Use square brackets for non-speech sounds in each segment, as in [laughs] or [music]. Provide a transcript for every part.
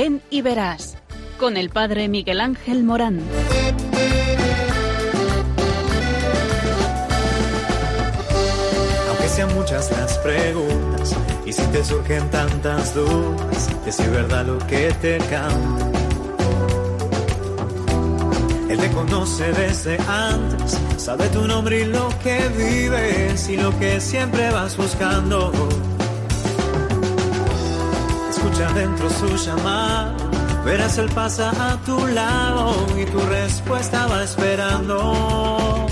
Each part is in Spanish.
Ven y verás con el Padre Miguel Ángel Morán. Aunque sean muchas las preguntas y si te surgen tantas dudas, es verdad lo que te canta. Él te conoce desde antes, sabe tu nombre y lo que vives y lo que siempre vas buscando. Escucha dentro su llamada Verás, Él pasa a tu lado y tu respuesta va esperando.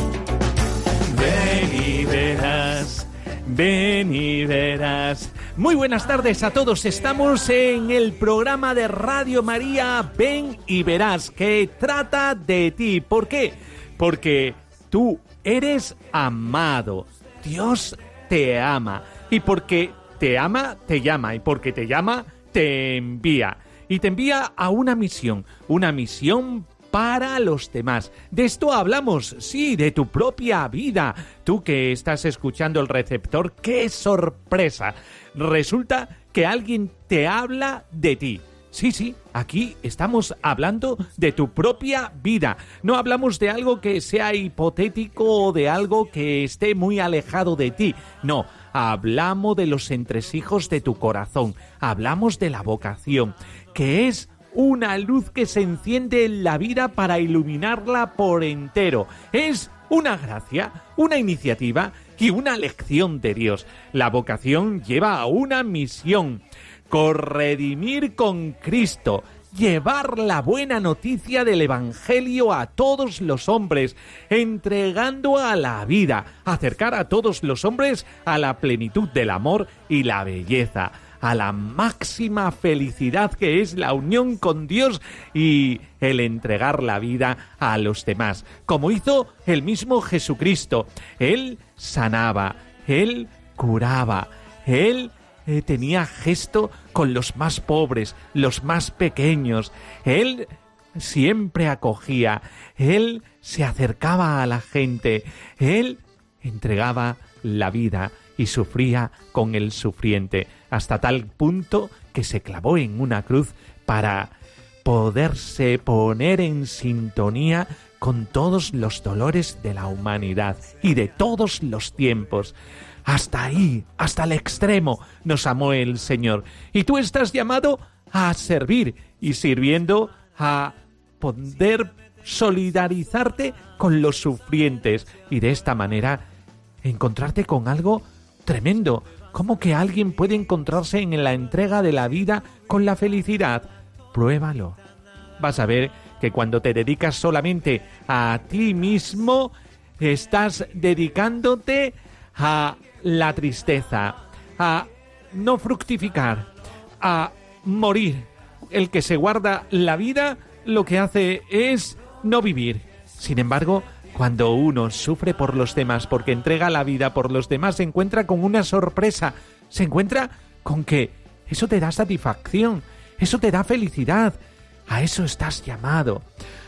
Ven y verás, ven y verás. Muy buenas tardes a todos. Estamos en el programa de Radio María Ven y verás que trata de ti. ¿Por qué? Porque tú eres amado. Dios te ama. Y porque te ama, te llama. Y porque te llama, te envía y te envía a una misión, una misión para los demás. De esto hablamos, sí, de tu propia vida. Tú que estás escuchando el receptor, qué sorpresa. Resulta que alguien te habla de ti. Sí, sí, aquí estamos hablando de tu propia vida. No hablamos de algo que sea hipotético o de algo que esté muy alejado de ti. No, hablamos de los entresijos de tu corazón. Hablamos de la vocación que es una luz que se enciende en la vida para iluminarla por entero. Es una gracia, una iniciativa y una lección de Dios. La vocación lleva a una misión, corredimir con Cristo, llevar la buena noticia del Evangelio a todos los hombres, entregando a la vida, acercar a todos los hombres a la plenitud del amor y la belleza a la máxima felicidad que es la unión con Dios y el entregar la vida a los demás, como hizo el mismo Jesucristo. Él sanaba, él curaba, él eh, tenía gesto con los más pobres, los más pequeños, él siempre acogía, él se acercaba a la gente, él entregaba la vida y sufría con el sufriente, hasta tal punto que se clavó en una cruz para poderse poner en sintonía con todos los dolores de la humanidad y de todos los tiempos. Hasta ahí, hasta el extremo, nos amó el Señor. Y tú estás llamado a servir y sirviendo a poder solidarizarte con los sufrientes y de esta manera encontrarte con algo Tremendo. ¿Cómo que alguien puede encontrarse en la entrega de la vida con la felicidad? Pruébalo. Vas a ver que cuando te dedicas solamente a ti mismo, estás dedicándote a la tristeza, a no fructificar, a morir. El que se guarda la vida lo que hace es no vivir. Sin embargo, cuando uno sufre por los demás porque entrega la vida por los demás, se encuentra con una sorpresa. Se encuentra con que eso te da satisfacción, eso te da felicidad. A eso estás llamado.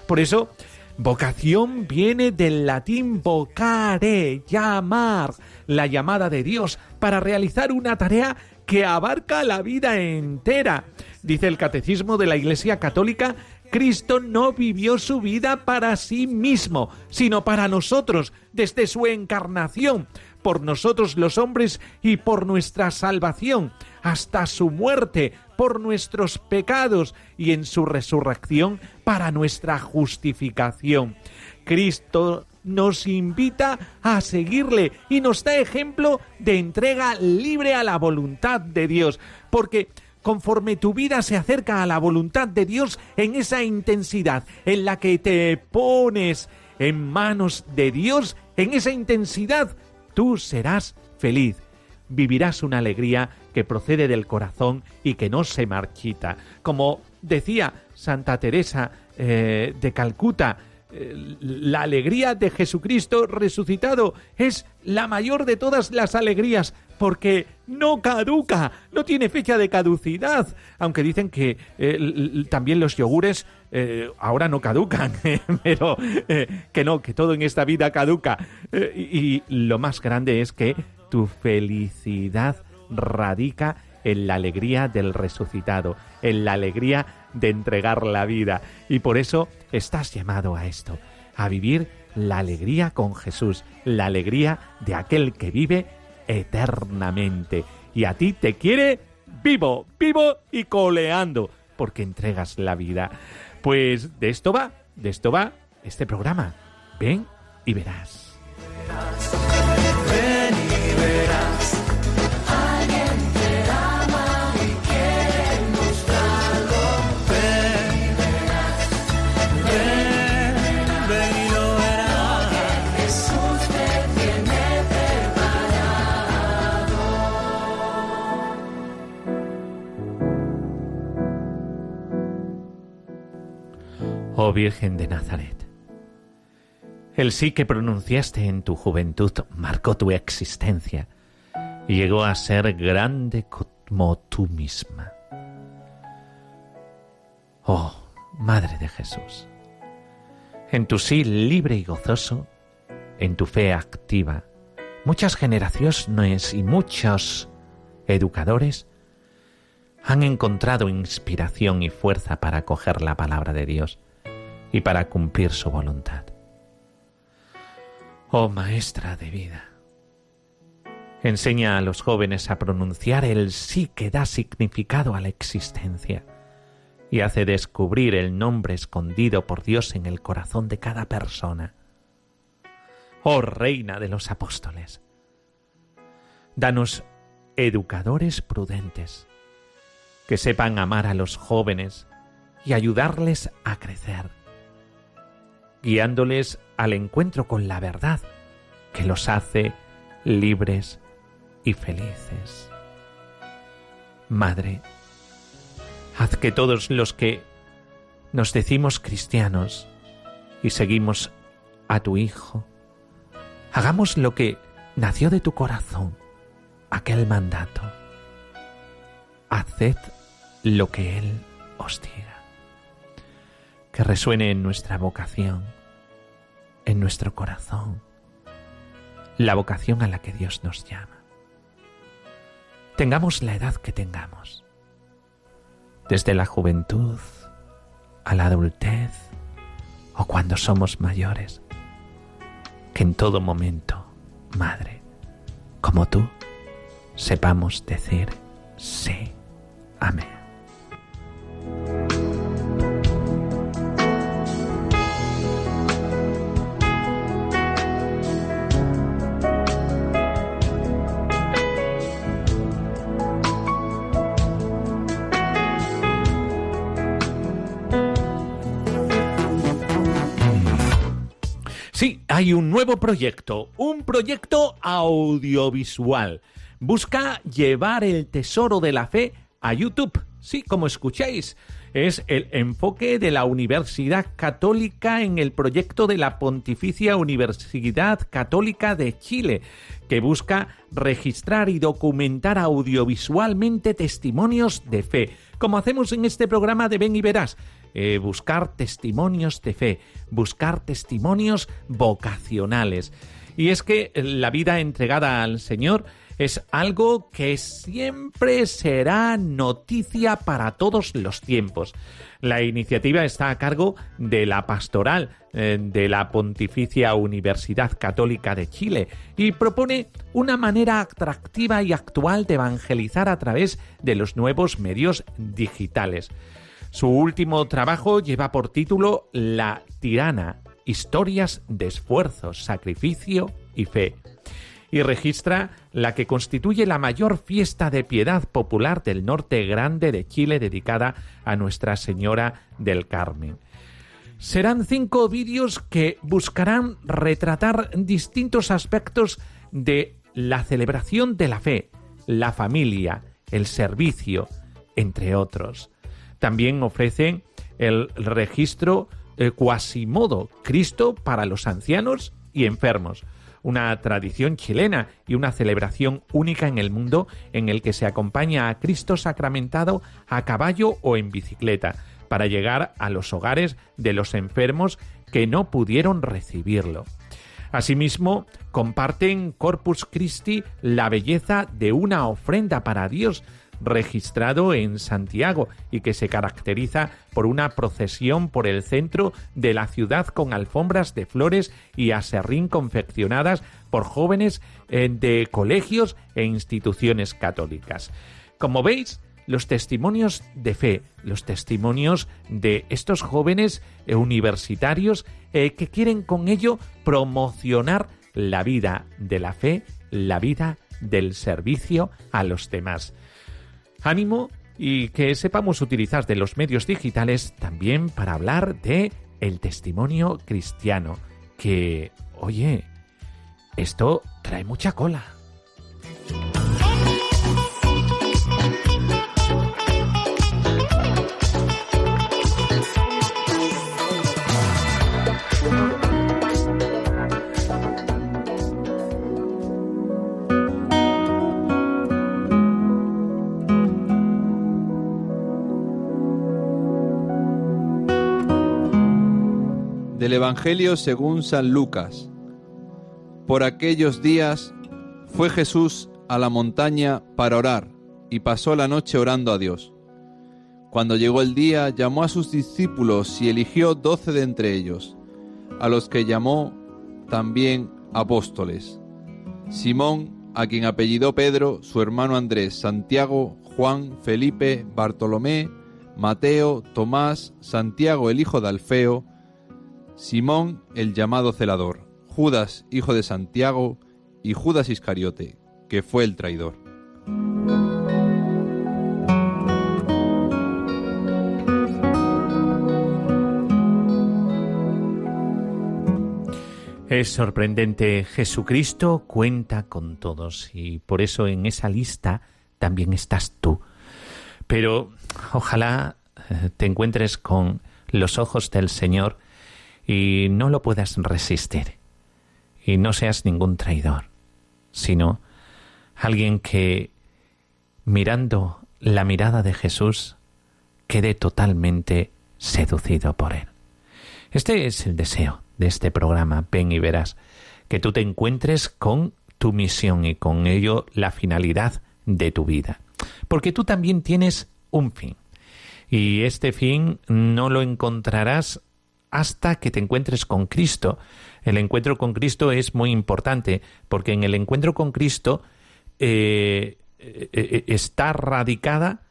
Por eso, vocación viene del latín vocare, llamar, la llamada de Dios para realizar una tarea que abarca la vida entera. Dice el Catecismo de la Iglesia Católica Cristo no vivió su vida para sí mismo, sino para nosotros, desde su encarnación, por nosotros los hombres y por nuestra salvación, hasta su muerte, por nuestros pecados y en su resurrección para nuestra justificación. Cristo nos invita a seguirle y nos da ejemplo de entrega libre a la voluntad de Dios, porque conforme tu vida se acerca a la voluntad de Dios en esa intensidad en la que te pones en manos de Dios, en esa intensidad, tú serás feliz. Vivirás una alegría que procede del corazón y que no se marchita. Como decía Santa Teresa eh, de Calcuta, eh, la alegría de Jesucristo resucitado es la mayor de todas las alegrías porque no caduca, no tiene fecha de caducidad, aunque dicen que eh, también los yogures ahora no caducan, [laughs] pero que no, que todo en esta vida caduca. y lo más grande es que tu felicidad radica en la alegría del resucitado, en la alegría de entregar la vida. Y por eso estás llamado a esto, a vivir la alegría con Jesús, la alegría de aquel que vive eternamente. Y a ti te quiere vivo, vivo y coleando, porque entregas la vida. Pues de esto va, de esto va este programa. Ven y verás. Oh Virgen de Nazaret. El sí que pronunciaste en tu juventud marcó tu existencia y llegó a ser grande como tú misma. Oh, Madre de Jesús, en tu sí libre y gozoso, en tu fe activa, muchas generaciones y muchos educadores han encontrado inspiración y fuerza para acoger la palabra de Dios y para cumplir su voluntad. Oh Maestra de vida, enseña a los jóvenes a pronunciar el sí que da significado a la existencia y hace descubrir el nombre escondido por Dios en el corazón de cada persona. Oh Reina de los Apóstoles, danos educadores prudentes que sepan amar a los jóvenes y ayudarles a crecer guiándoles al encuentro con la verdad que los hace libres y felices. Madre, haz que todos los que nos decimos cristianos y seguimos a tu Hijo, hagamos lo que nació de tu corazón, aquel mandato. Haced lo que Él os diga que resuene en nuestra vocación, en nuestro corazón, la vocación a la que Dios nos llama. Tengamos la edad que tengamos, desde la juventud a la adultez o cuando somos mayores, que en todo momento, Madre, como tú, sepamos decir sí. Amén. Hay un nuevo proyecto, un proyecto audiovisual. Busca llevar el tesoro de la fe a YouTube. Sí, como escucháis, es el enfoque de la Universidad Católica en el proyecto de la Pontificia Universidad Católica de Chile, que busca registrar y documentar audiovisualmente testimonios de fe, como hacemos en este programa de Ven y Verás eh, buscar testimonios de fe, buscar testimonios vocacionales. Y es que la vida entregada al Señor es algo que siempre será noticia para todos los tiempos. La iniciativa está a cargo de la pastoral eh, de la Pontificia Universidad Católica de Chile y propone una manera atractiva y actual de evangelizar a través de los nuevos medios digitales. Su último trabajo lleva por título La tirana, historias de esfuerzo, sacrificio y fe, y registra la que constituye la mayor fiesta de piedad popular del norte grande de Chile dedicada a Nuestra Señora del Carmen. Serán cinco vídeos que buscarán retratar distintos aspectos de la celebración de la fe, la familia, el servicio, entre otros. También ofrecen el registro eh, Quasimodo, Cristo para los ancianos y enfermos, una tradición chilena y una celebración única en el mundo en el que se acompaña a Cristo sacramentado a caballo o en bicicleta para llegar a los hogares de los enfermos que no pudieron recibirlo. Asimismo, comparten Corpus Christi la belleza de una ofrenda para Dios registrado en Santiago y que se caracteriza por una procesión por el centro de la ciudad con alfombras de flores y aserrín confeccionadas por jóvenes eh, de colegios e instituciones católicas. Como veis, los testimonios de fe, los testimonios de estos jóvenes eh, universitarios eh, que quieren con ello promocionar la vida de la fe, la vida del servicio a los demás. Ánimo y que sepamos utilizar de los medios digitales también para hablar de el testimonio cristiano, que, oye, esto trae mucha cola. Del Evangelio según San Lucas. Por aquellos días fue Jesús a la montaña para orar y pasó la noche orando a Dios. Cuando llegó el día, llamó a sus discípulos y eligió doce de entre ellos, a los que llamó también apóstoles. Simón, a quien apellidó Pedro, su hermano Andrés, Santiago, Juan, Felipe, Bartolomé, Mateo, Tomás, Santiago el hijo de Alfeo, Simón el llamado celador, Judas hijo de Santiago y Judas Iscariote, que fue el traidor. Es sorprendente, Jesucristo cuenta con todos y por eso en esa lista también estás tú. Pero ojalá eh, te encuentres con los ojos del Señor y no lo puedas resistir. Y no seas ningún traidor, sino alguien que, mirando la mirada de Jesús, quede totalmente seducido por él. Este es el deseo de este programa, ven y verás, que tú te encuentres con tu misión y con ello la finalidad de tu vida. Porque tú también tienes un fin. Y este fin no lo encontrarás hasta que te encuentres con Cristo. El encuentro con Cristo es muy importante porque en el encuentro con Cristo eh, eh, eh, está radicada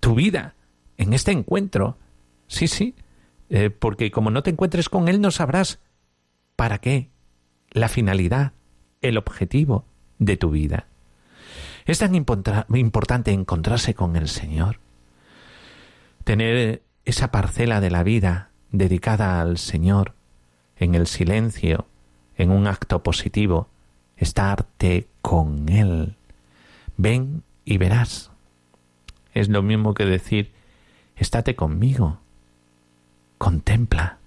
tu vida en este encuentro. Sí, sí, porque como no te encuentres con Él no sabrás para qué, la finalidad, el objetivo de tu vida. Es tan importante encontrarse con el Señor, tener esa parcela de la vida dedicada al Señor, en el silencio, en un acto positivo, estarte con Él. Ven y verás. Es lo mismo que decir, estate conmigo, contempla,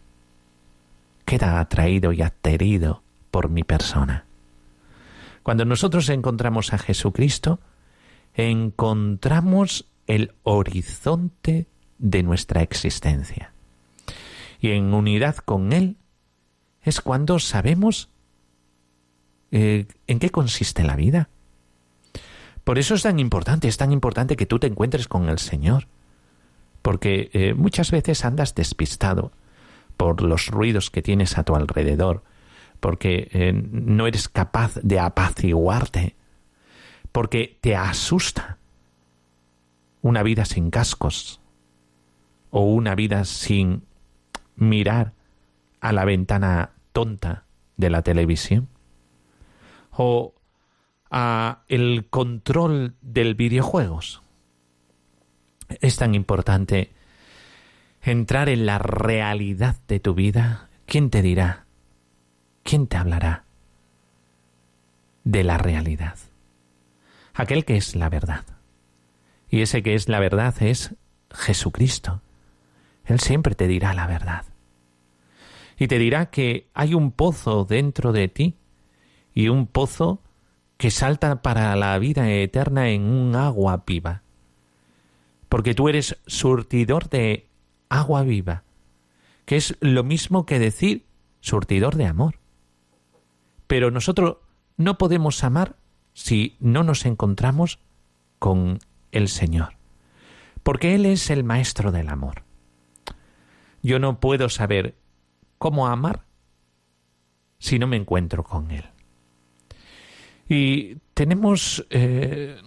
queda atraído y aterido por mi persona. Cuando nosotros encontramos a Jesucristo, encontramos el horizonte de nuestra existencia y en unidad con Él es cuando sabemos eh, en qué consiste la vida. Por eso es tan importante, es tan importante que tú te encuentres con el Señor, porque eh, muchas veces andas despistado por los ruidos que tienes a tu alrededor, porque eh, no eres capaz de apaciguarte, porque te asusta una vida sin cascos o una vida sin mirar a la ventana tonta de la televisión o a el control del videojuegos. Es tan importante entrar en la realidad de tu vida. ¿Quién te dirá? ¿Quién te hablará de la realidad? Aquel que es la verdad. Y ese que es la verdad es Jesucristo. Él siempre te dirá la verdad. Y te dirá que hay un pozo dentro de ti y un pozo que salta para la vida eterna en un agua viva. Porque tú eres surtidor de agua viva, que es lo mismo que decir surtidor de amor. Pero nosotros no podemos amar si no nos encontramos con el Señor, porque Él es el maestro del amor. Yo no puedo saber cómo amar si no me encuentro con Él. Y tenemos eh,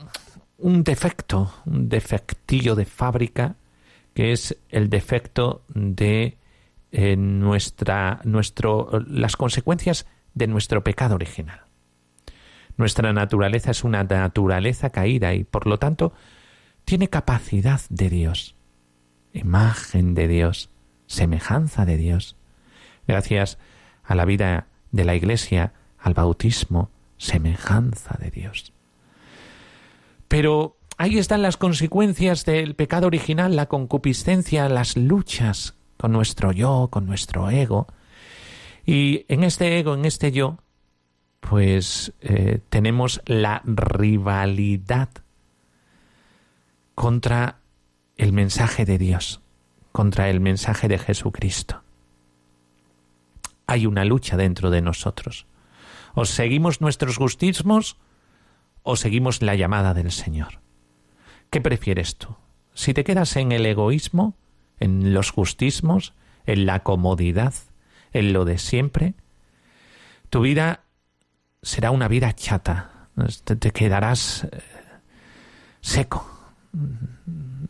un defecto, un defectillo de fábrica, que es el defecto de eh, nuestra, nuestro, las consecuencias de nuestro pecado original. Nuestra naturaleza es una naturaleza caída y por lo tanto tiene capacidad de Dios, imagen de Dios, semejanza de Dios. Gracias a la vida de la Iglesia, al bautismo, semejanza de Dios. Pero ahí están las consecuencias del pecado original, la concupiscencia, las luchas con nuestro yo, con nuestro ego. Y en este ego, en este yo, pues eh, tenemos la rivalidad contra el mensaje de Dios, contra el mensaje de Jesucristo. Hay una lucha dentro de nosotros. O seguimos nuestros gustismos o seguimos la llamada del Señor. ¿Qué prefieres tú? Si te quedas en el egoísmo, en los gustismos, en la comodidad, en lo de siempre, tu vida será una vida chata. Te, quedarás eh, seco.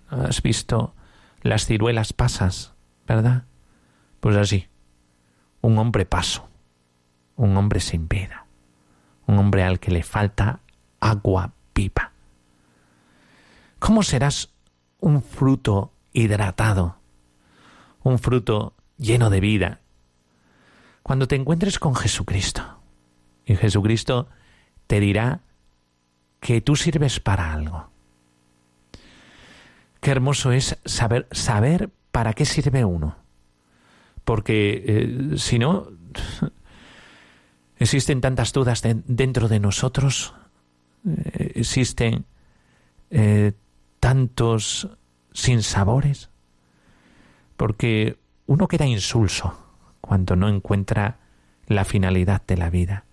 Has visto las ciruelas pasas, ¿verdad? Pues así. Un hombre paso un hombre sin vida, un hombre al que le falta agua pipa. ¿Cómo serás un fruto hidratado, un fruto lleno de vida, cuando te encuentres con Jesucristo? Y Jesucristo te dirá que tú sirves para algo. Qué hermoso es saber, saber para qué sirve uno. Porque eh, si no, [laughs] Existen tantas dudas dentro de nosotros, eh, existen eh, tantos sinsabores, porque uno queda insulso cuando no encuentra la finalidad de la vida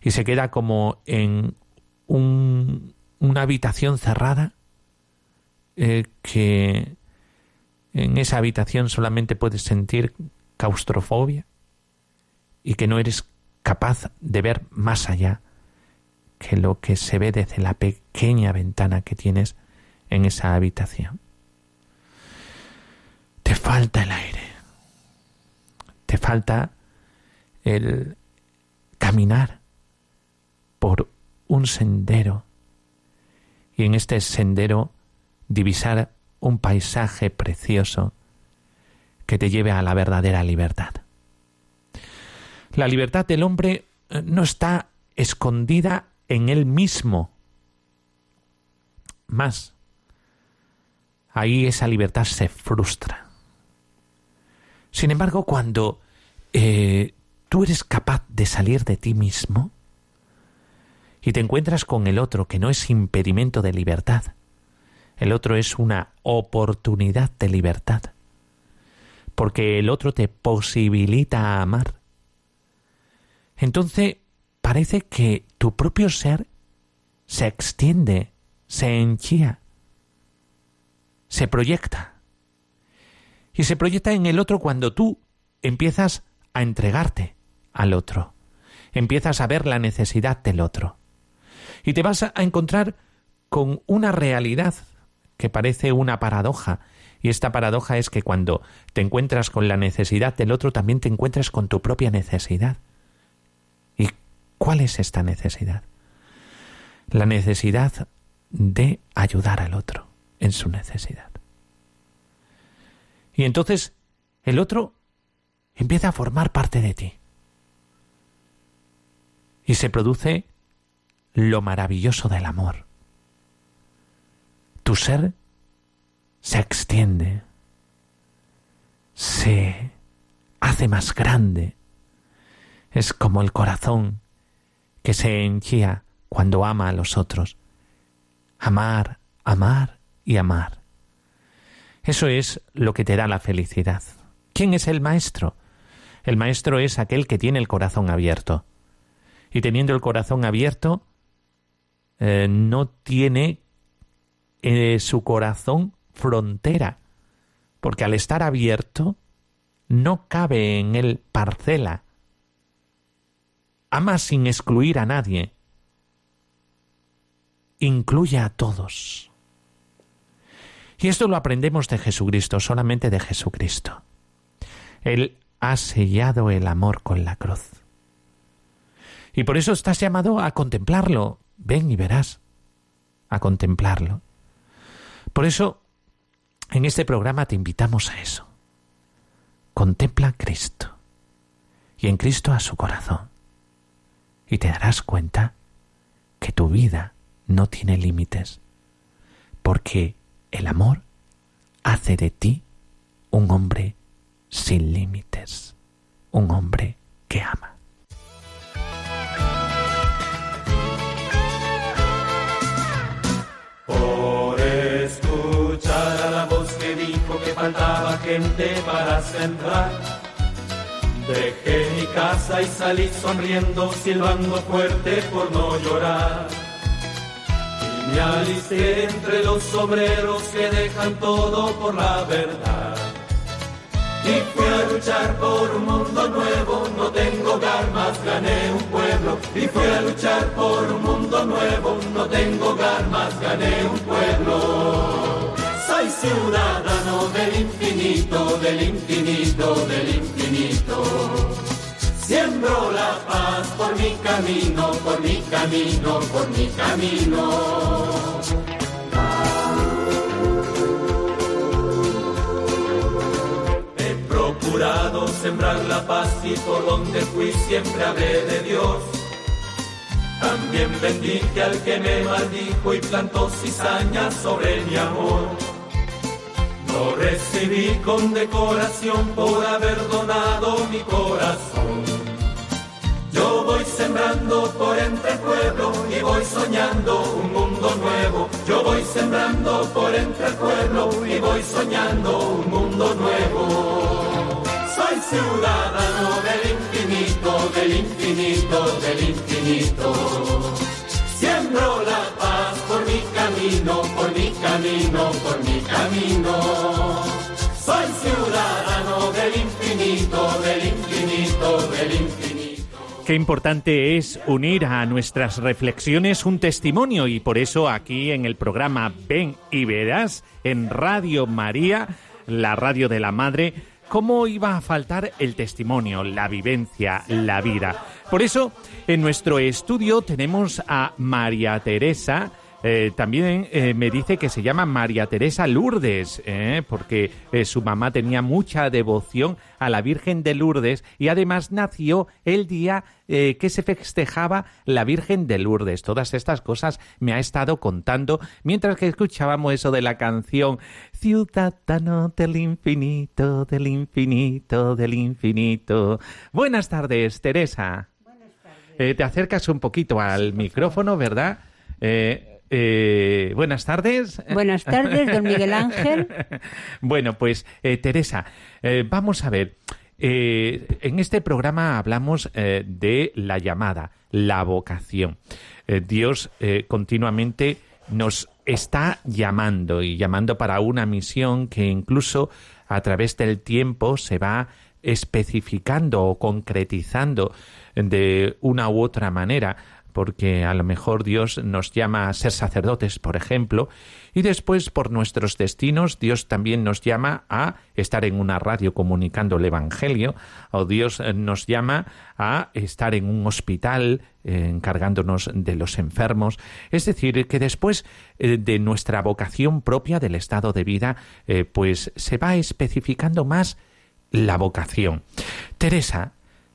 y se queda como en una habitación cerrada eh, que en esa habitación solamente puedes sentir claustrofobia y que no eres capaz de ver más allá que lo que se ve desde la pequeña ventana que tienes en esa habitación. Te falta el aire, te falta el caminar por un sendero y en este sendero divisar un paisaje precioso que te lleve a la verdadera libertad. La libertad del hombre eh, no está escondida en él mismo. Más, ahí esa libertad se frustra. Sin embargo, cuando eh, tú eres capaz de salir de ti mismo y te encuentras con el otro, que no es impedimento de libertad, el otro es una oportunidad de libertad, porque el otro te posibilita amar, entonces parece que tu propio ser se extiende, se enchía, se proyecta. Y se proyecta en el otro cuando tú empiezas a entregarte al otro, empiezas a ver la necesidad del otro. Y te vas a encontrar con una realidad que parece una paradoja, y esta paradoja es que cuando te encuentras con la necesidad del otro, también te encuentras con tu propia necesidad. ¿Cuál es esta necesidad? La necesidad de ayudar al otro en su necesidad. Y entonces el otro empieza a formar parte de ti. Y se produce lo maravilloso del amor. Tu ser se extiende, se hace más grande. Es como el corazón que se henchía cuando ama a los otros. Amar, amar y amar. Eso es lo que te da la felicidad. ¿Quién es el maestro? El maestro es aquel que tiene el corazón abierto, Y teniendo el corazón abierto, eh, no tiene eh, su corazón frontera, porque al estar abierto no cabe en él parcela. Ama sin excluir a nadie. Incluye a todos. Y esto lo aprendemos de Jesucristo, solamente de Jesucristo. Él ha sellado el amor con la cruz. Y por eso estás llamado a contemplarlo. Ven y verás. A contemplarlo. Por eso, en este programa te invitamos a eso. Contempla a Cristo. Y en Cristo a su corazón. Y te darás cuenta que tu vida no tiene límites. Porque el amor hace de ti un hombre sin límites, un hombre que ama. Faltaba gente para sembrar. Dejé mi casa y salí sonriendo, silbando fuerte por no llorar. Me alisté entre los obreros que dejan todo por la verdad. Y fui a luchar por un mundo nuevo, no tengo hogar gané un pueblo. Y fui a luchar por un mundo nuevo, no tengo hogar gané un pueblo. Soy ciudadano del infinito, del infinito, del infinito. Siembro la paz por mi camino, por mi camino, por mi camino. He procurado sembrar la paz y por donde fui siempre hablé de Dios. También bendije al que me maldijo y plantó cizañas sobre mi amor. No recibí condecoración por haber donado mi corazón. Yo voy sembrando por entre el pueblo y voy soñando un mundo nuevo. Yo voy sembrando por entre el pueblo y voy soñando un mundo nuevo. Soy ciudadano del infinito, del infinito, del infinito. Siembro la paz por mi camino, camino, por mi camino. Soy ciudadano del infinito, del infinito, del infinito. Qué importante es unir a nuestras reflexiones un testimonio y por eso aquí en el programa Ven y Verás en Radio María, la radio de la Madre, ¿cómo iba a faltar el testimonio, la vivencia, la vida? Por eso en nuestro estudio tenemos a María Teresa, eh, también eh, me dice que se llama María Teresa Lourdes, eh, porque su mamá tenía mucha devoción a la Virgen de Lourdes y además nació el día que se festejaba la Virgen de Lourdes. Todas estas cosas me ha estado contando mientras que escuchábamos eso de la canción Ciudadano del infinito, del infinito, del infinito. Buenas tardes, Teresa. Buenas tardes. te acercas un poquito al micrófono, ¿verdad? Eh, buenas tardes. Buenas tardes, don Miguel Ángel. [laughs] bueno, pues eh, Teresa, eh, vamos a ver. en este programa hablamos de la llamada, la vocación. Dios continuamente nos está llamando y llamando para una misión que incluso a través del tiempo se va especificando o concretizando de una u otra manera porque a lo mejor Dios nos llama a ser sacerdotes, por ejemplo, y después por nuestros destinos Dios también nos llama a estar en una radio comunicando el Evangelio, o Dios eh, nos llama a estar en un hospital eh, encargándonos de los enfermos. Es decir, que después eh, de nuestra vocación propia del estado de vida, pues se va especificando más la vocación. Teresa,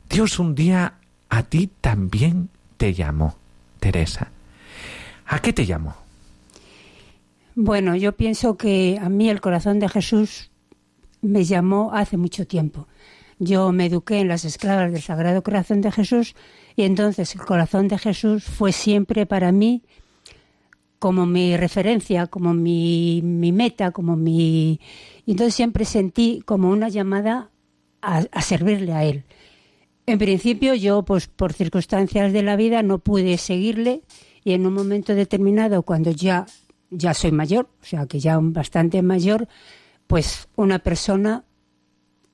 Dios un día a ti también te llamó, Teresa? ¿A qué te llamó? Bueno, yo pienso que a mí el corazón de Jesús me llamó hace mucho tiempo. Yo me eduqué en las esclavas del Sagrado Corazón de Jesús y entonces el corazón de Jesús fue siempre para mí como mi referencia, como mi, meta, como mi... Y entonces siempre sentí como una llamada a servirle a Él. En principio yo, pues por circunstancias de la vida, no pude seguirle y en un momento determinado, cuando ya, ya soy mayor, o sea que ya bastante mayor, pues una persona,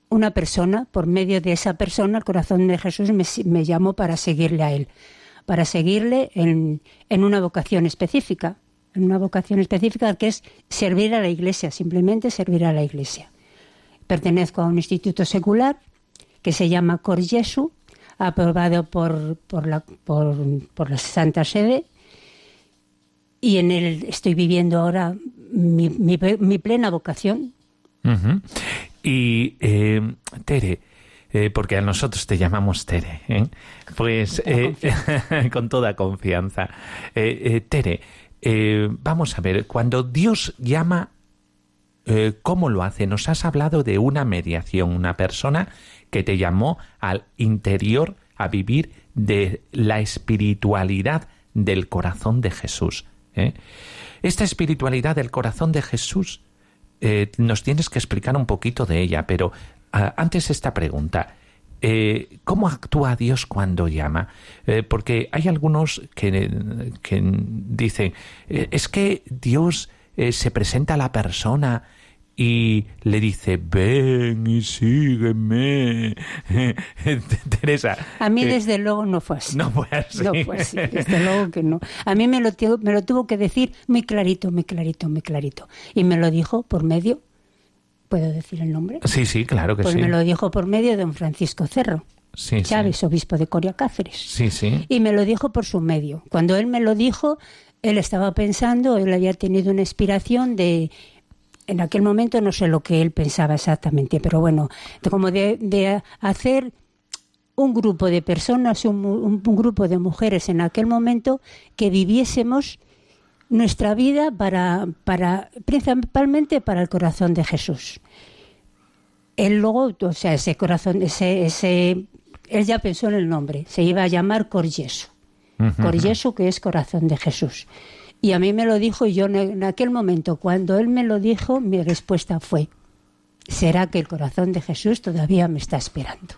una persona, por medio de esa persona, el corazón de Jesús me, me llamó para seguirle a él, para seguirle en, en una vocación específica, en una vocación específica que es servir a la Iglesia, simplemente servir a la Iglesia. Pertenezco a un instituto secular que se llama Cor Jesu, aprobado por, por, la, por, por la Santa Sede, y en él estoy viviendo ahora mi, mi, mi plena vocación. Y eh, Tere, eh, porque a nosotros te llamamos Tere, ¿eh? pues con toda confianza. [laughs] Tere, vamos a ver, cuando Dios llama, ¿cómo lo hace? Nos has hablado de una mediación, una persona que te llamó al interior a vivir de la espiritualidad del corazón de Jesús. ¿eh? Esta espiritualidad del corazón de Jesús eh, nos tienes que explicar un poquito de ella, pero ah, antes esta pregunta. Eh, ¿Cómo actúa Dios cuando llama? Porque hay algunos que, dicen, es que Dios se presenta a la persona y le dice, ven y sígueme. [laughs] Teresa. A mí, eh, desde luego, no fue así. No fue así. No fue así, desde luego que no. A mí me lo, me lo tuvo que decir muy clarito, muy clarito, muy clarito. Y me lo dijo por medio, ¿puedo decir el nombre? Sí, sí, claro que Pues sí. me lo dijo por medio de don Francisco Cerro, Sí, sí. Chávez, obispo de Coria Cáceres. Sí, sí. Y me lo dijo por su medio. Cuando él me lo dijo, él estaba pensando, él había tenido una inspiración de... En aquel momento no sé lo que él pensaba exactamente, pero bueno, como de, de hacer un grupo de personas, un, mu- un- un grupo de mujeres en aquel momento que viviésemos nuestra vida para, para principalmente para el corazón de Jesús. Él luego, o sea, ese corazón, ese, ese, él ya pensó en el nombre, se iba a llamar Coryesu. Coryesu, que es corazón de Jesús. Y a mí me lo dijo y yo en- aquel momento, cuando él me lo dijo, mi respuesta fue, ¿será que el corazón de Jesús todavía me está esperando?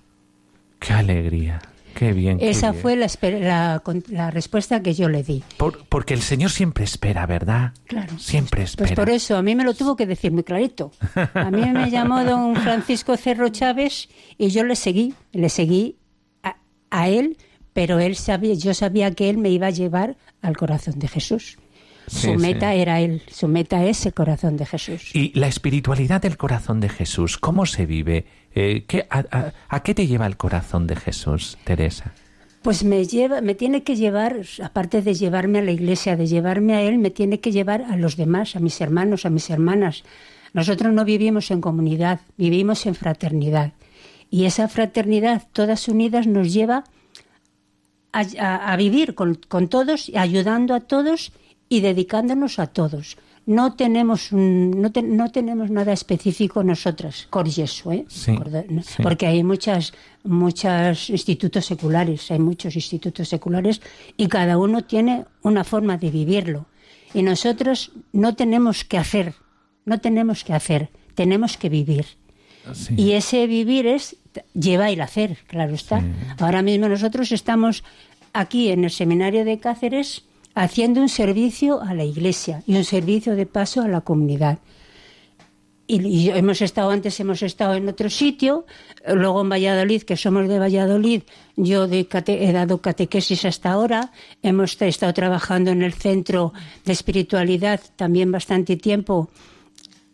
Qué alegría. Qué bien. qué Esa bien. fue la, respuesta que yo le di. Por- porque el Señor siempre espera, ¿verdad? Claro. Siempre espera. Pues por eso, a mí me lo tuvo que decir muy clarito. A mí me llamó don [laughs] Francisco Cerro Chávez y yo le seguí, le seguí a, a él, pero él sabía, yo sabía que él me iba a llevar al corazón de Jesús. Su sí. meta era él, su meta es el corazón de Jesús. Y la espiritualidad del corazón de Jesús, ¿cómo se vive? Eh, ¿qué- a, a- a qué te lleva el corazón de Jesús, Teresa? Pues me lleva, me tiene que llevar, aparte de llevarme a la iglesia, de llevarme a él, me tiene que llevar a los demás, a mis hermanos, a mis hermanas. Nosotros no vivimos en comunidad, vivimos en fraternidad. Y esa fraternidad, todas unidas, nos lleva a, a- a vivir con, con todos, ayudando a todos y dedicándonos a todos. No tenemos, un- no, te- no tenemos nada específico nosotras, por eso, ¿eh? Sí, sí. Porque hay muchas, muchos institutos seculares, hay muchos institutos seculares y cada uno tiene una forma de vivirlo. Y nosotros no tenemos que hacer, no tenemos que hacer, tenemos que vivir. Sí. Y ese vivir es lleva el hacer, claro está. Ahora mismo nosotros estamos aquí en el seminario de Cáceres haciendo un servicio a la iglesia y un servicio de paso a la comunidad. Y, hemos estado antes, hemos estado en otro sitio, luego en Valladolid, que somos de Valladolid, yo he dado catequesis hasta ahora, hemos estado trabajando en el centro de espiritualidad también bastante tiempo,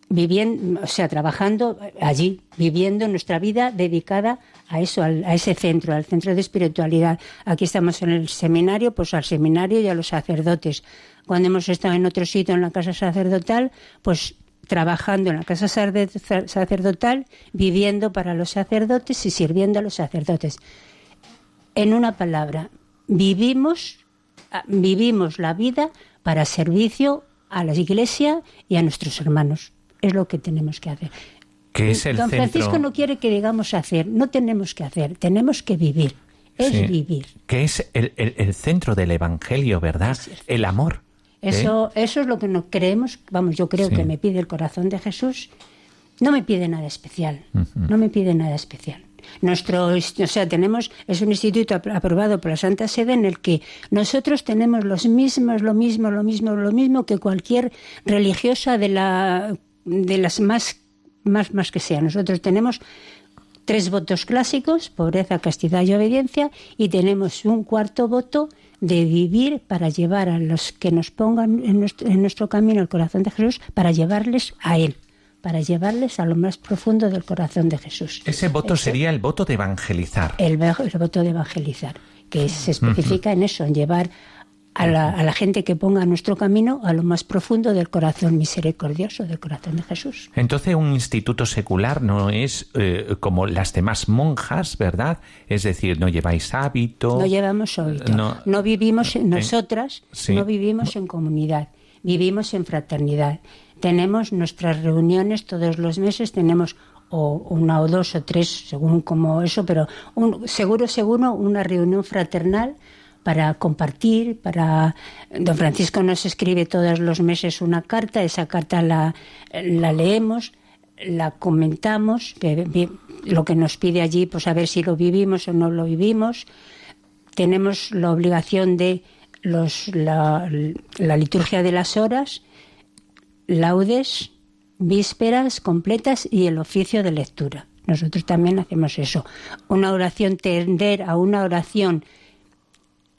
viviendo, o sea, trabajando allí, viviendo nuestra vida dedicada a eso, al- a ese centro, al centro de espiritualidad. Aquí estamos en el seminario, pues al seminario y a los sacerdotes. Cuando hemos estado en otro sitio, en la casa sacerdotal, pues trabajando en la casa sacerdotal, viviendo para los sacerdotes y sirviendo a los sacerdotes. En una palabra, vivimos, vivimos la vida para servicio a la iglesia y a nuestros hermanos. Es lo que tenemos que hacer. Que es el Don centro... Francisco no quiere que digamos hacer, no tenemos que hacer, tenemos que vivir. Es Sí. vivir. Que es el, el- el centro del Evangelio, ¿verdad? El amor. ¿eh? Eso, eso es lo que no creemos, vamos, yo creo Sí. que me pide el corazón de Jesús. No me pide nada especial, no me pide nada especial. Nuestro, o sea, tenemos, es un instituto aprobado por la Santa Sede en el que nosotros tenemos los mismos, lo mismo, lo mismo, lo mismo que cualquier religiosa de la de las más más más que sea. Nosotros tenemos tres votos clásicos, pobreza, castidad y obediencia, y tenemos un cuarto voto de vivir para llevar a los que nos pongan en nuestro, en nuestro camino el corazón de Jesús, para llevarles a Él para llevarles a lo más profundo del corazón de Jesús. Ese voto sería el voto de evangelizar. El, voto de evangelizar, que se especifica en eso, en llevar a la, gente que ponga nuestro camino a lo más profundo del corazón misericordioso, del corazón de Jesús. Entonces un instituto secular no es eh, como las demás monjas, ¿verdad? Es decir, no lleváis hábito. No llevamos hábito. No, vivimos, en, nosotras no vivimos en comunidad, vivimos en fraternidad tenemos nuestras reuniones todos los meses, tenemos o una o dos o tres, según como eso, pero un, seguro, seguro, una reunión fraternal para compartir, para... Don Francisco nos escribe todos los meses una carta, esa carta la, la leemos, la comentamos, lo que nos pide allí, pues a ver si lo vivimos o no lo vivimos. Tenemos la obligación de los, la, la liturgia de las horas, laudes, vísperas completas y el oficio de lectura. Nosotros también hacemos eso. Una oración, tender a una oración,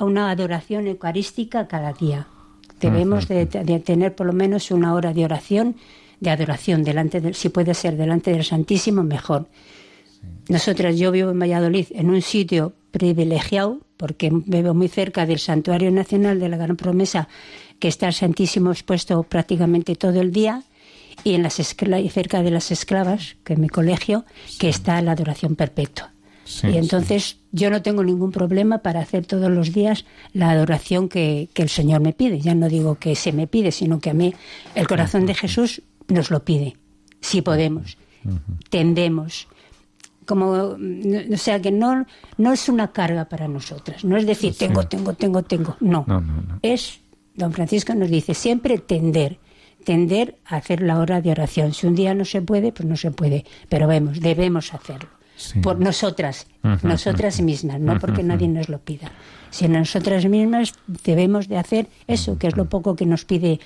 a una adoración eucarística cada día. Debemos de, tener por lo menos una hora de oración, de adoración, delante de, si puede ser delante del Santísimo, mejor. Nosotras, yo vivo en Valladolid, en un sitio privilegiado, porque vivo muy cerca del Santuario Nacional de la Gran Promesa que está el Santísimo expuesto prácticamente todo el día, y en las cerca de las esclavas, que en mi colegio, que está la adoración perpetua. Y entonces yo no tengo ningún problema para hacer todos los días la adoración que, el Señor me pide. Ya no digo que se me pide, sino que a mí el corazón de Jesús nos lo pide, si podemos, tendemos. Como, o sea, que no, no es una carga para nosotras, no es decir, tengo, tengo, tengo, tengo, no, no, no. es don Francisco nos dice siempre tender, tender a hacer la hora de oración. Si un día no se puede, pues no se puede, pero vemos, debemos hacerlo. Por nosotras, nosotras mismas, no porque nadie nos lo pida, sino nosotras mismas debemos de hacer eso, que es lo poco que nos pide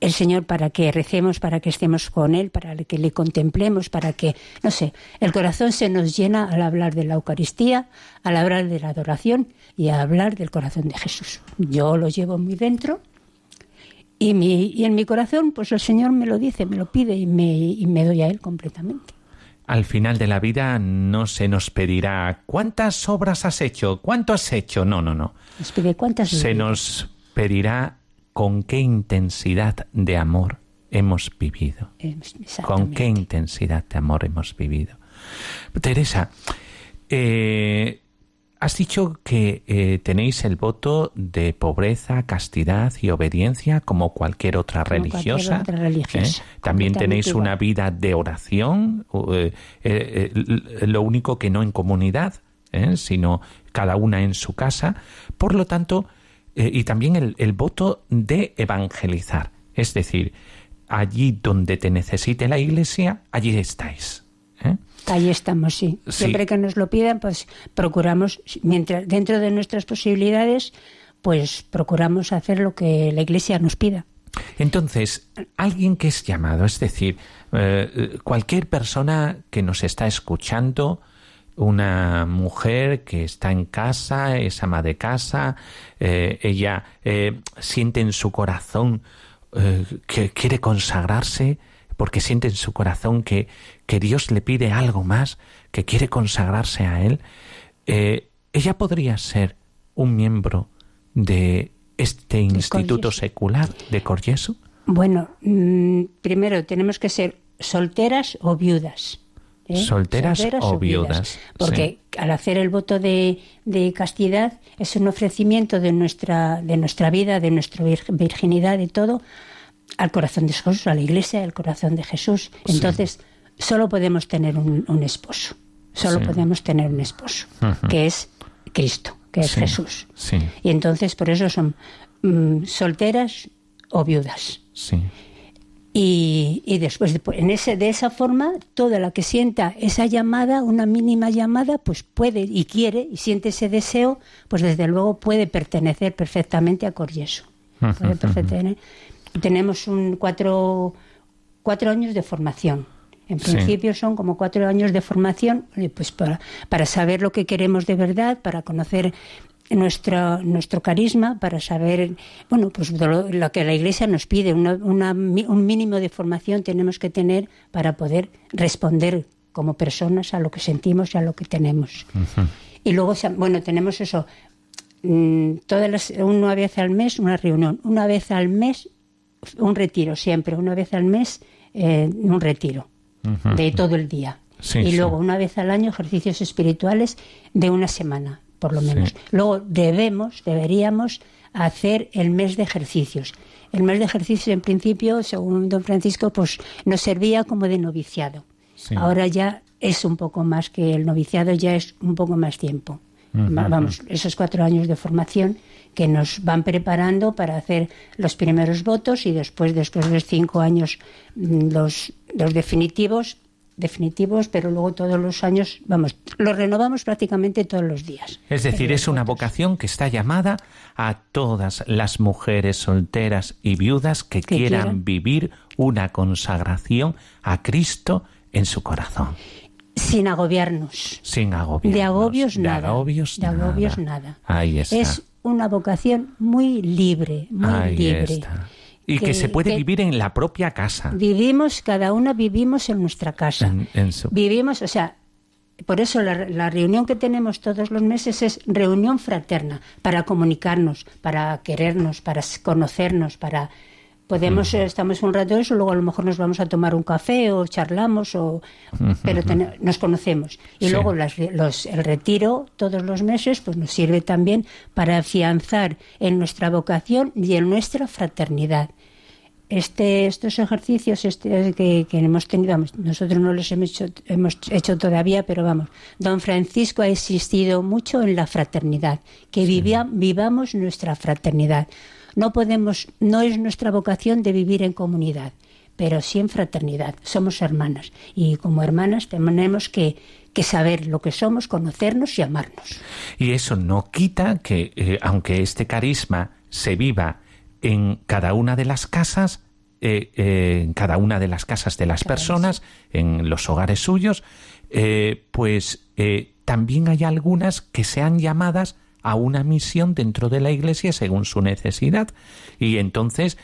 el Señor para que recemos, para que estemos con Él, para que le contemplemos, para que, no sé, el corazón se nos llena al hablar de la Eucaristía, al hablar de la adoración y a hablar del corazón de Jesús. Yo lo llevo muy dentro y, mi, y en mi corazón, pues el Señor me lo dice, me lo pide y me, y me doy a Él completamente. Al final de la vida no se nos pedirá cuántas obras has hecho, cuánto has hecho, no, no, no. Nos pide cuántas. Se nos pedirá con qué intensidad de amor hemos vivido. Con qué intensidad de amor hemos vivido. Teresa, eh, Has dicho que eh, tenéis el voto de pobreza, castidad y obediencia como cualquier otra religiosa. ¿eh? También tenéis una vida de oración, eh, lo único que no en comunidad, sino cada una en su casa. Por lo tanto, y también el, el voto de evangelizar. Es decir, allí donde te necesite la iglesia, allí estáis. Ahí estamos, sí. Siempre que nos lo pidan, pues procuramos, mientras dentro de nuestras posibilidades, pues procuramos hacer lo que la Iglesia nos pida. Entonces, alguien que es llamado, es decir, eh, cualquier persona que nos está escuchando, una mujer que está en casa, es ama de casa, eh, ella eh, siente en su corazón que quiere consagrarse, porque siente en su corazón que, que Dios le pide algo más, que quiere consagrarse a Él, eh, ella podría ser un miembro de este instituto secular de Coryesu. Bueno, mm, primero tenemos que ser solteras o viudas. ¿eh? Solteras, o, viudas. Porque al hacer el voto de, de, castidad es un ofrecimiento de nuestra, de nuestra vida, de nuestra virginidad, de todo, al corazón de Jesús, a la iglesia, al corazón de Jesús. Entonces, solo podemos tener un, esposo. Solo podemos tener un esposo, que es Cristo, que es Jesús. Y entonces, por eso son mm, solteras o viudas. Y, y después, en ese, de esa forma, toda la que sienta esa llamada, una mínima llamada, pues puede y quiere y siente ese deseo, pues desde luego puede pertenecer perfectamente a Coryeso. Puede perfectamente. Tenemos un cuatro, cuatro años de formación. En principio son como cuatro años de formación, pues para, para saber lo que queremos de verdad, para conocer nuestro, nuestro carisma para saber, bueno, pues lo, que la Iglesia nos pide, un mínimo de formación tenemos que tener para poder responder como personas a lo que sentimos y a lo que tenemos. Y luego, bueno, tenemos eso, mm, todas las, una vez al mes una reunión, una vez al mes un retiro, siempre, una vez al mes eh, un retiro de todo el día. y luego una vez al año ejercicios espirituales de una semana por lo menos. Luego debemos, deberíamos hacer el mes de ejercicios. El mes de ejercicios, en principio, según don Francisco, pues nos servía como de noviciado. Ahora ya es un poco más que el noviciado, ya es un poco más tiempo. Vamos, esos cuatro años de formación que nos van preparando para hacer los primeros votos y después, después de los cinco años, mm, los, los definitivos, definitivos, pero luego todos los años, vamos, lo renovamos prácticamente todos los días. Es decir, es una vocación que está llamada a todas las mujeres solteras y viudas que, quieran, vivir una consagración a Cristo en su corazón. Sin agobiarnos. Sin agobiarnos. De agobios nada. De agobios, de agobios nada. Ahí está. Es una vocación muy libre, muy Ahí libre. Está. Y que, se puede vivir en la propia casa. Vivimos, cada una vivimos en nuestra casa. Vivimos, o sea, por eso la, reunión que tenemos todos los meses es reunión fraterna, para comunicarnos, para querernos, para conocernos, para... Podemos, estamos un rato eso, luego a lo mejor nos vamos a tomar un café o charlamos, o, pero nos conocemos. Y luego los, el retiro todos los meses pues nos sirve también para afianzar en nuestra vocación y en nuestra fraternidad. Este, estos ejercicios este, que, hemos tenido, nosotros no los hemos hecho, hemos hecho todavía, pero vamos, don Francisco ha existido mucho en la fraternidad, que vivamos nuestra fraternidad. No podemos, no es nuestra vocación de vivir en comunidad, pero sí en fraternidad. Somos hermanas y como hermanas tenemos que, que saber lo que somos, conocernos y amarnos. Y eso no quita que, eh, aunque este carisma se viva en cada una de las casas, eh, eh, en cada una de las casas de las personas, en los hogares suyos, eh, pues también hay algunas que sean llamadas a una misión dentro de la Iglesia según su necesidad. Y entonces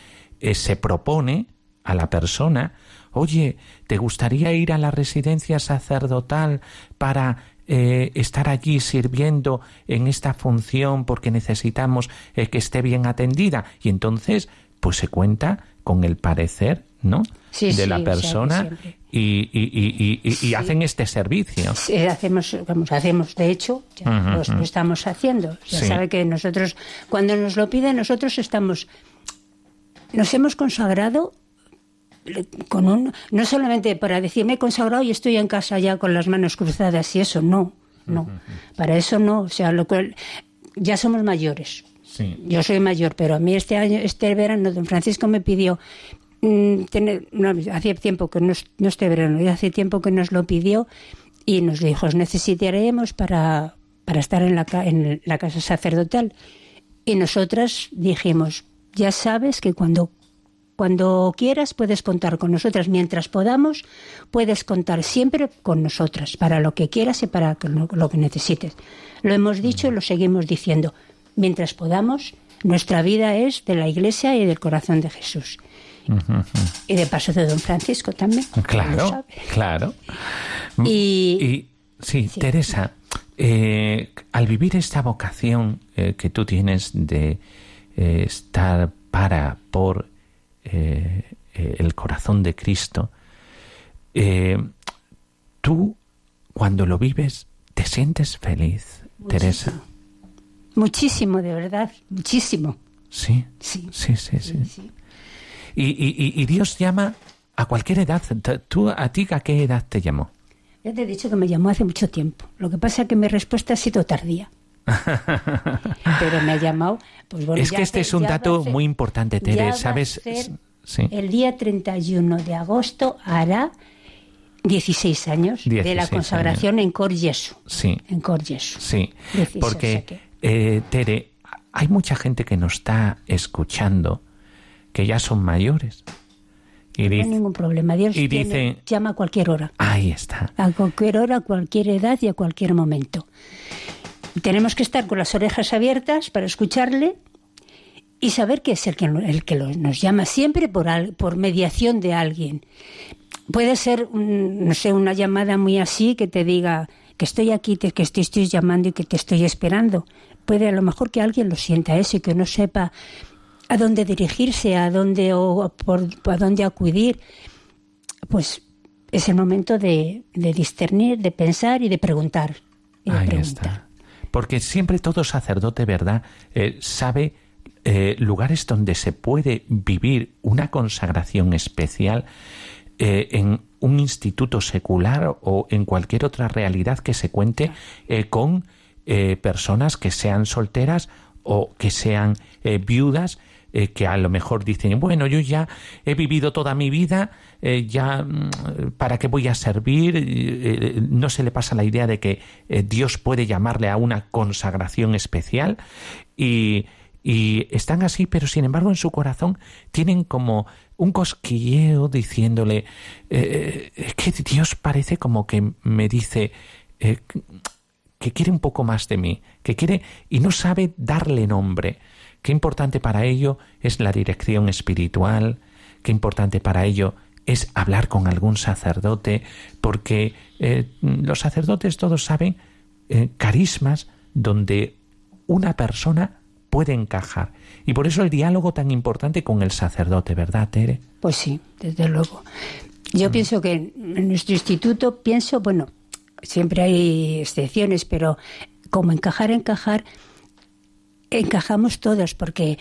se propone a la persona, oye, ¿te gustaría ir a la residencia sacerdotal para eh, estar allí sirviendo en esta función porque necesitamos eh, que esté bien atendida y entonces pues se cuenta con el parecer no de la persona y, y, hacen este servicio. Hacemos vamos hacemos de hecho lo, estamos haciendo. Ya sabe que nosotros cuando nos lo piden nosotros estamos nos hemos consagrado con un, no solamente para decirme he consagrado y estoy en casa ya con las manos cruzadas y eso, no, no. Para eso no, o sea, lo cual, ya somos mayores. Yo soy mayor, pero a mí este año, este verano, don Francisco me pidió mm, hacía tiempo que no, no este verano, ya hace tiempo que nos lo pidió y nos dijo, os necesitaremos para, para estar en la, en la casa sacerdotal. Y nosotras dijimos, ya sabes que cuando cuando quieras puedes contar con nosotras. Mientras podamos, puedes contar siempre con nosotras para lo que quieras y para lo que necesites. Lo hemos dicho y lo seguimos diciendo. Mientras podamos, nuestra vida es de la Iglesia y del corazón de Jesús. Y de paso de don Francisco también. Claro, claro. Y, sí, Teresa, eh, al vivir esta vocación eh, que tú tienes de eh, estar para, por el corazón de Cristo, tú cuando lo vives te sientes feliz, Teresa. Muchísimo, de verdad, muchísimo. Sí, sí, sí, sí. sí. Y, y, Dios llama a cualquier edad. ¿Tú a ti a qué edad te llamó? Ya te he dicho que me llamó hace mucho tiempo. Lo que pasa es que mi respuesta ha sido tardía. [laughs] Pero me ha llamado. Pues es que este es un dato muy importante, Tere. ¿Sabes? el día 31 de agosto hará 16 años de la consagración en Cor Jesu. Sí. En Cor Jesu. Sí. porque, eh, Tere, hay mucha gente que nos está escuchando que ya son mayores. Y no hay ningún problema. Dios y dice, llama a cualquier hora. Ahí está. A cualquier hora, a cualquier edad y a cualquier momento. Tenemos que estar con las orejas abiertas para escucharle y saber que es el que, el que nos llama siempre por, por mediación de alguien. Puede ser, no sé, una llamada muy así que te diga que estoy aquí, que te estoy llamando y que te estoy esperando. Puede a lo mejor que alguien lo sienta eso y que no sepa a dónde dirigirse, a dónde o por, a dónde acudir. Pues es el momento de, discernir, de pensar y de preguntar. Ahí está. Porque siempre todo sacerdote, ¿verdad?, eh, sabe eh, lugares donde se puede vivir una consagración especial eh, en un instituto secular o en cualquier otra realidad que se cuente eh, con personas que sean solteras o que sean viudas que a lo mejor dicen, bueno, yo ya he vivido toda mi vida, ya mm, para qué voy a servir, no se le pasa la idea de que Dios puede llamarle a una consagración especial. Y, y están así, pero sin embargo en su corazón tienen como un cosquilleo diciéndole eh, eh que Dios parece como que me dice eh, que quiere un poco más de mí, que quiere y no sabe darle nombre. Qué importante para ello es la dirección espiritual, qué importante para ello es hablar con algún sacerdote, porque eh, los sacerdotes todos saben carismas donde una persona puede encajar. Y por eso el diálogo tan importante con el sacerdote, ¿verdad, Tere? Pues sí, desde luego. Yo mm. pienso que en nuestro instituto, pienso, bueno, siempre hay excepciones, pero como encajar, encajar, encajamos todos, porque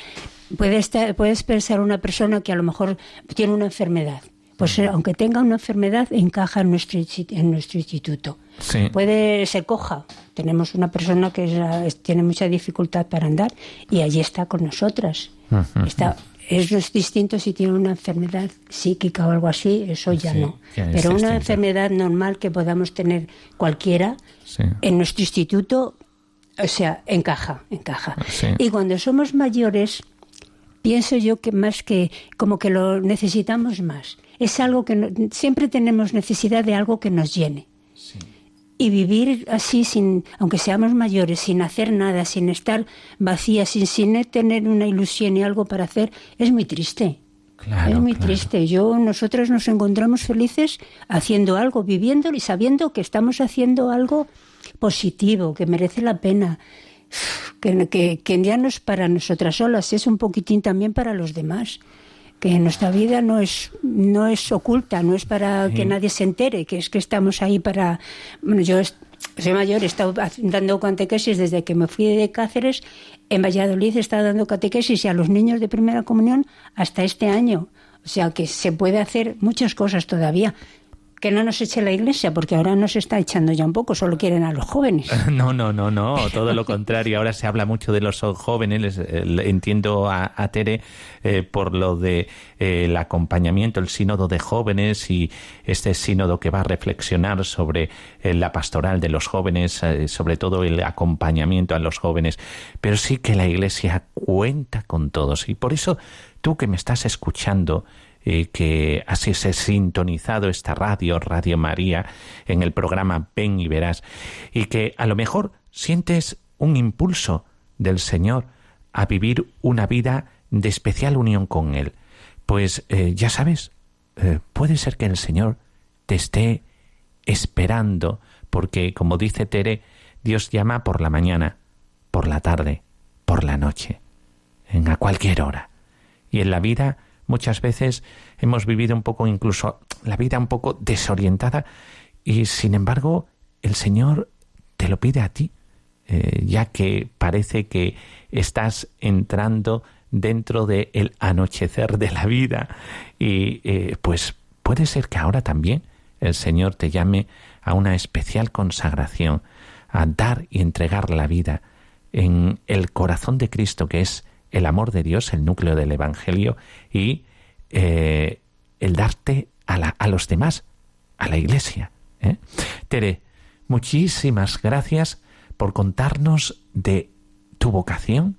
puede estar, puedes pensar una persona que a lo mejor tiene una enfermedad. Pues aunque tenga una enfermedad, encaja en nuestro, en nuestro instituto. Puede ser coja. Tenemos una persona que tiene mucha dificultad para andar y allí está con nosotras. está, es distinto si tiene una enfermedad psíquica o algo así, eso ya no. Pero una enfermedad normal que podamos tener cualquiera, en nuestro instituto, o sea, encaja, encaja. Y cuando somos mayores, pienso yo que más que, como que lo necesitamos más. Es algo que siempre tenemos necesidad de algo que nos llene. Y vivir así sin aunque seamos mayores sin hacer nada sin estar vacías sin sin tener una ilusión y algo para hacer es muy triste. Es muy triste. Yo nosotros nos encontramos felices haciendo algo viviendo y sabiendo que estamos haciendo algo positivo que merece la pena. Que, que, que ya no es para nosotras solas es un poquitín también para los demás. Que nuestra vida no es no es oculta, no es para que nadie se entere, que es que estamos ahí para bueno, yo soy mayor, he estado dando catequesis desde que me fui de Cáceres, en Valladolid he estado dando catequesis y a los niños de primera comunión hasta este año. O sea que se puede hacer muchas cosas todavía que no nos eche la iglesia, porque ahora nos está echando ya un poco, solo quieren a los jóvenes. [laughs] No, no, no, no, todo lo contrario. Ahora se habla mucho de los jóvenes, entiendo a, Tere eh, por lo de eh, el acompañamiento, el sínodo de jóvenes y este sínodo que va a reflexionar sobre eh, la pastoral de los jóvenes, sobre todo el acompañamiento a los jóvenes. Pero sí que la iglesia cuenta con todos y por eso tú que me estás escuchando, eh, que así se ha sintonizado esta radio, Radio María, en el programa Ven y Verás, y que a lo mejor sientes un impulso del Señor a vivir una vida de especial unión con Él. Pues eh, ya sabes, eh, puede ser que el Señor te esté esperando, porque como dice Tere, Dios llama por la mañana, por la tarde, por la noche, en a cualquier hora. Y en la vida Muchas veces hemos vivido un poco, incluso la vida un poco desorientada y sin embargo el Señor te lo pide a ti, eh, ya que parece que estás entrando dentro del el anochecer de la vida. Y eh, pues puede ser que ahora también el Señor te llame a una especial consagración, a dar y entregar la vida en el corazón de Cristo que es el amor de Dios, el núcleo del Evangelio, y eh, el darte a, la, a, los demás, a la iglesia. ¿eh? Tere, muchísimas gracias por contarnos de tu vocación,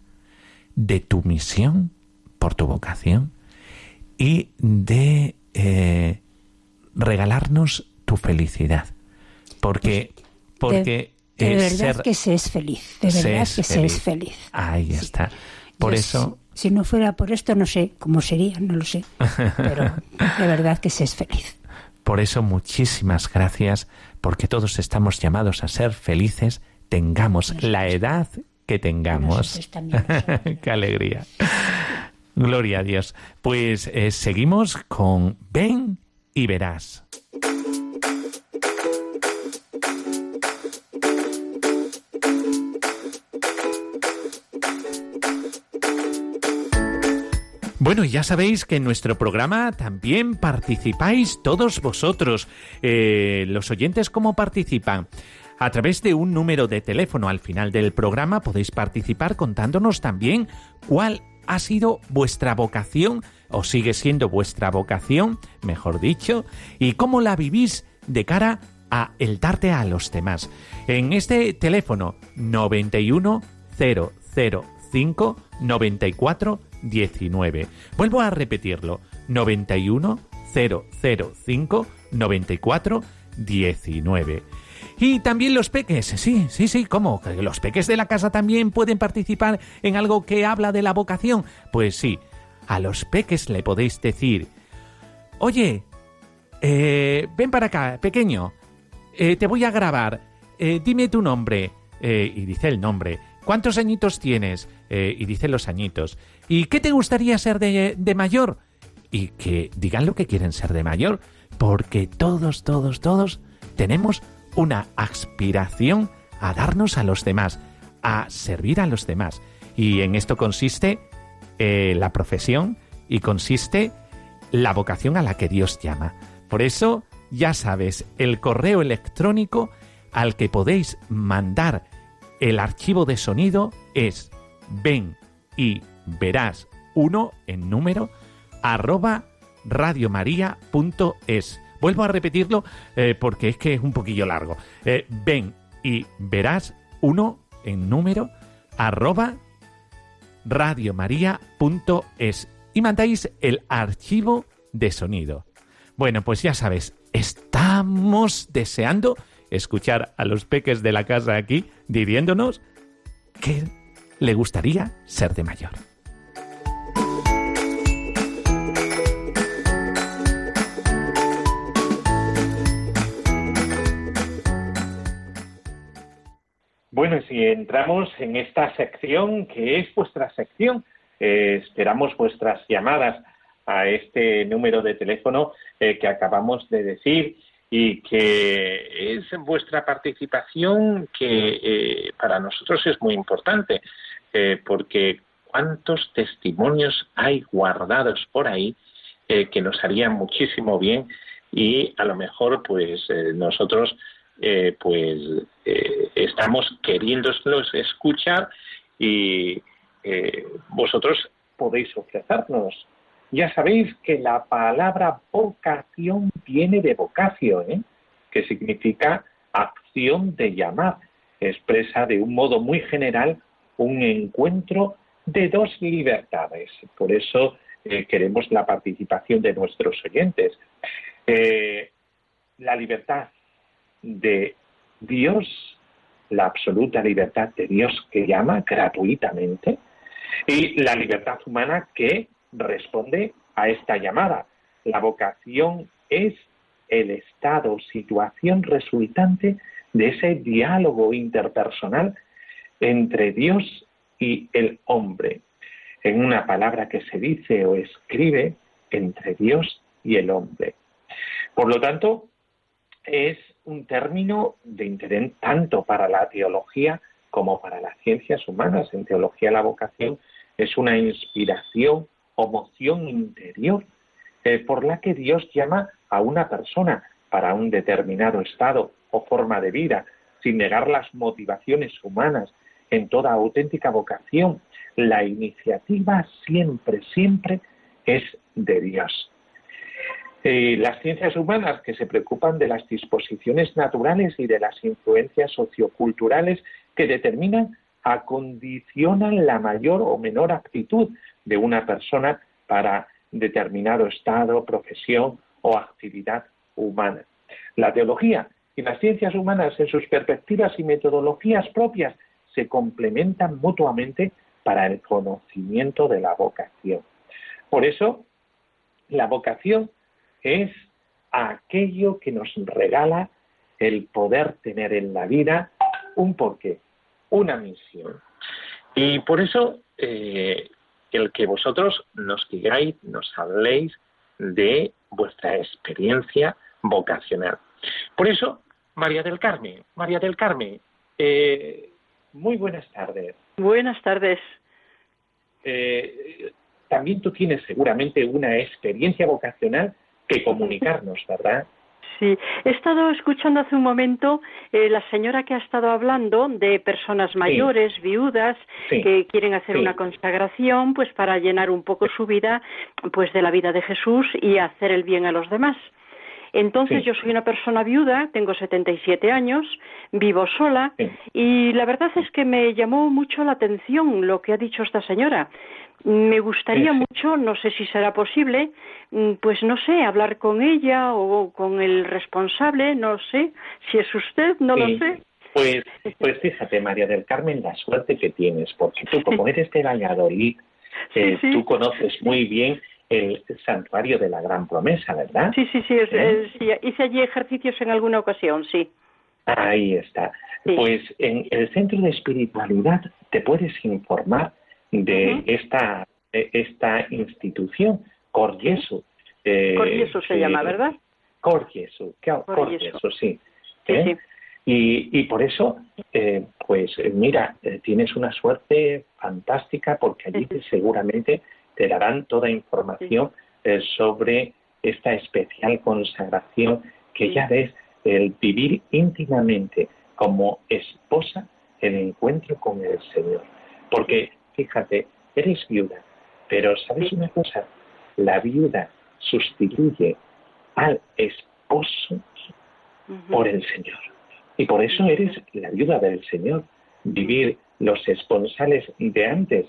de tu misión por tu vocación y de eh, regalarnos tu felicidad. Porque, porque de, verdad que se es feliz, de verdad que se es feliz. Ahí está. Por eso... Si, no fuera por esto, no sé cómo sería, no lo sé. Pero de verdad que se es feliz. Por eso muchísimas gracias, porque todos estamos llamados a ser felices, tengamos la edad que tengamos. [laughs] Qué alegría. Gloria a Dios. Pues eh, seguimos con Ven y verás. Bueno, ya sabéis que en nuestro programa también participáis todos vosotros. Eh, los oyentes, ¿cómo participan? A través de un número de teléfono al final del programa podéis participar contándonos también cuál ha sido vuestra vocación o sigue siendo vuestra vocación, mejor dicho, y cómo la vivís de cara a el darte a los demás. En este teléfono 91 005 94 19. Vuelvo a repetirlo. 91 005 94 19. Y también los peques, sí, sí, sí, ¿cómo? ¿Los peques de la casa también pueden participar en algo que habla de la vocación? Pues sí, a los peques le podéis decir, oye, eh, ven para acá, pequeño, eh, te voy a grabar, eh, dime tu nombre, y dice el nombre, ¿cuántos añitos tienes? y dice los añitos. ¿Y qué te gustaría ser de, de mayor? Y que digan lo que quieren ser de mayor, porque todos, todos, todos tenemos una aspiración a darnos a los demás, a servir a los demás. Y en esto consiste eh, la profesión y consiste la vocación a la que Dios llama. Por eso, ya sabes, el correo electrónico al que podéis mandar el archivo de sonido es ven y verás uno en número arroba radiomaria.es. Vuelvo a repetirlo eh, porque es que es un poquillo largo. Eh, ven y verás uno en número arroba radiomaria.es y mandáis el archivo de sonido. Bueno, pues ya sabes, estamos deseando escuchar a los peques de la casa aquí diciéndonos que le gustaría ser de mayor. Bueno, si entramos en esta sección, que es vuestra sección, eh, esperamos vuestras llamadas a este número de teléfono eh, que acabamos de decir y que es vuestra participación que eh, para nosotros es muy importante, porque cuántos testimonios hay guardados por ahí que nos harían muchísimo bien y a lo mejor pues nosotros eh, pues eh, estamos queriéndolos escuchar y eh, vosotros podéis ofrecernos. Ya sabéis que la palabra vocación viene de vocación, que significa acción de llamar. Expresa de un modo muy general un encuentro de dos libertades. Por eso queremos la participación de nuestros oyentes. la libertad de Dios, la absoluta libertad de Dios que llama gratuitamente, y la libertad humana que responde a esta llamada. La vocación es el estado, situación resultante de ese diálogo interpersonal entre Dios y el hombre, en una palabra que se dice o escribe entre Dios y el hombre. Por lo tanto, es un término de interés tanto para la teología como para las ciencias humanas. En teología la vocación es una inspiración o moción interior eh, por la que Dios llama a una persona para un determinado estado o forma de vida, sin negar las motivaciones humanas en toda auténtica vocación. La iniciativa siempre, siempre es de Dios. Eh, las ciencias humanas que se preocupan de las disposiciones naturales y de las influencias socioculturales que determinan, acondicionan la mayor o menor aptitud de una persona para determinado estado, profesión o actividad humana. La teología y las ciencias humanas en sus perspectivas y metodologías propias se complementan mutuamente para el conocimiento de la vocación. Por eso, la vocación es aquello que nos regala el poder tener en la vida un porqué, una misión. Y por eso eh, el que vosotros nos digáis, nos habléis de vuestra experiencia vocacional. Por eso, María del Carmen, María del Carmen, eh, muy buenas tardes. Buenas tardes. Eh, también tú tienes seguramente una experiencia vocacional que comunicarnos, ¿verdad? Sí, he estado escuchando hace un momento eh, la señora que ha estado hablando de personas mayores, viudas, que quieren hacer una consagración, pues para llenar un poco su vida, pues de la vida de Jesús y hacer el bien a los demás. Entonces yo soy una persona viuda, tengo 77 años, vivo sola y la verdad es que me llamó mucho la atención lo que ha dicho esta señora. Me gustaría mucho, no sé si será posible, mm, pues no sé, hablar con ella o con el responsable, no sé, si es usted, no lo sé. Pues, pues fíjate, María del Carmen, la suerte que tienes, porque tú como [laughs] eres de Valladolid, eh, tú conoces muy bien el santuario de la Gran Promesa, ¿verdad? Sí, sí, sí, hice allí ejercicios en alguna ocasión, sí. Ahí está. Pues en el centro de espiritualidad te puedes informar de esta, esta institución, Corgesu. Eh, Corgesu se llama, ¿verdad? Corgesu, Corgesu, sí. ¿Eh? Y, y, por eso, eh, pues mira, eh, tienes una suerte fantástica porque allí seguramente te darán toda información sobre esta especial consagración que ya ves, el vivir íntimamente como esposa el encuentro con el Señor. Porque fíjate, eres viuda, pero ¿sabes una cosa? La viuda sustituye al esposo por el Señor. Y por eso eres la viuda del Señor. Vivir los esponsales de antes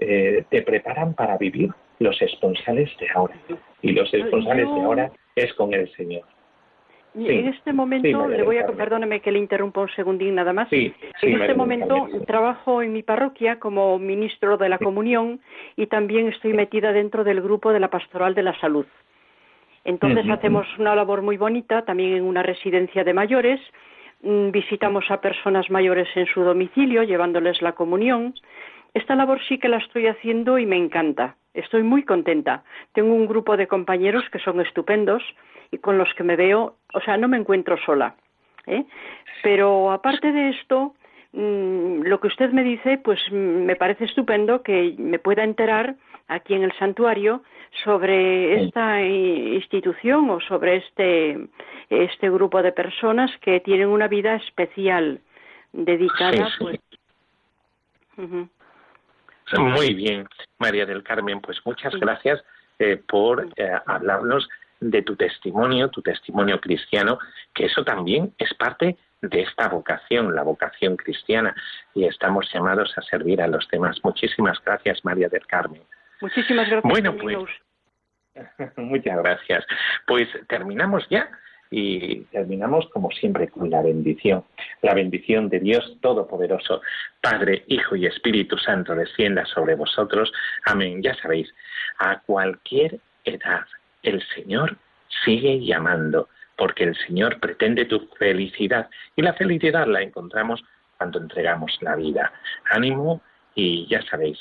eh, te preparan para vivir los esponsales de ahora. Y los esponsales de ahora es con el Señor en este momento, le voy a, perdóneme que le interrumpa un segundín nada más. en este momento trabajo en mi parroquia como ministro de la comunión y también estoy metida dentro del grupo de la pastoral de la salud. Entonces hacemos una labor muy bonita también en una residencia de mayores. Mm, visitamos a personas mayores en su domicilio llevándoles la comunión. Esta labor sí que la estoy haciendo y me encanta. Estoy muy contenta. Tengo un grupo de compañeros que son estupendos y con los que me veo, o sea, no me encuentro sola. ¿eh? Pero aparte de esto, mm, lo que usted me dice, pues mm, me parece estupendo que me pueda enterar aquí en el santuario sobre esta institución o sobre este, este grupo de personas que tienen una vida especial dedicada pues muy bien María del Carmen pues muchas gracias eh, por eh, hablarnos de tu testimonio, tu testimonio cristiano, que eso también es parte de esta vocación, la vocación cristiana, y estamos llamados a servir a los demás. Muchísimas gracias, María del Carmen. Muchísimas gracias. Bueno, pues, [laughs] muchas gracias. Pues terminamos ya y terminamos como siempre con la bendición. La bendición de Dios Todopoderoso, Padre, Hijo y Espíritu Santo, descienda sobre vosotros. Amén. Ya sabéis, a cualquier edad, el Señor sigue llamando, porque el Señor pretende tu felicidad y la felicidad la encontramos cuando entregamos la vida. Ánimo y ya sabéis,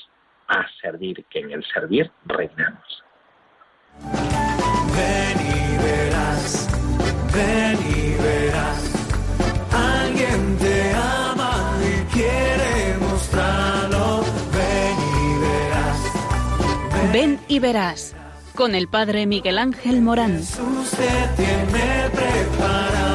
a servir, que en el servir reinamos. Ven y verás, alguien te ama y quiere mostrarlo, ven y verás. ven y verás con el padre Miguel Ángel Morán. Jesús te tiene preparado.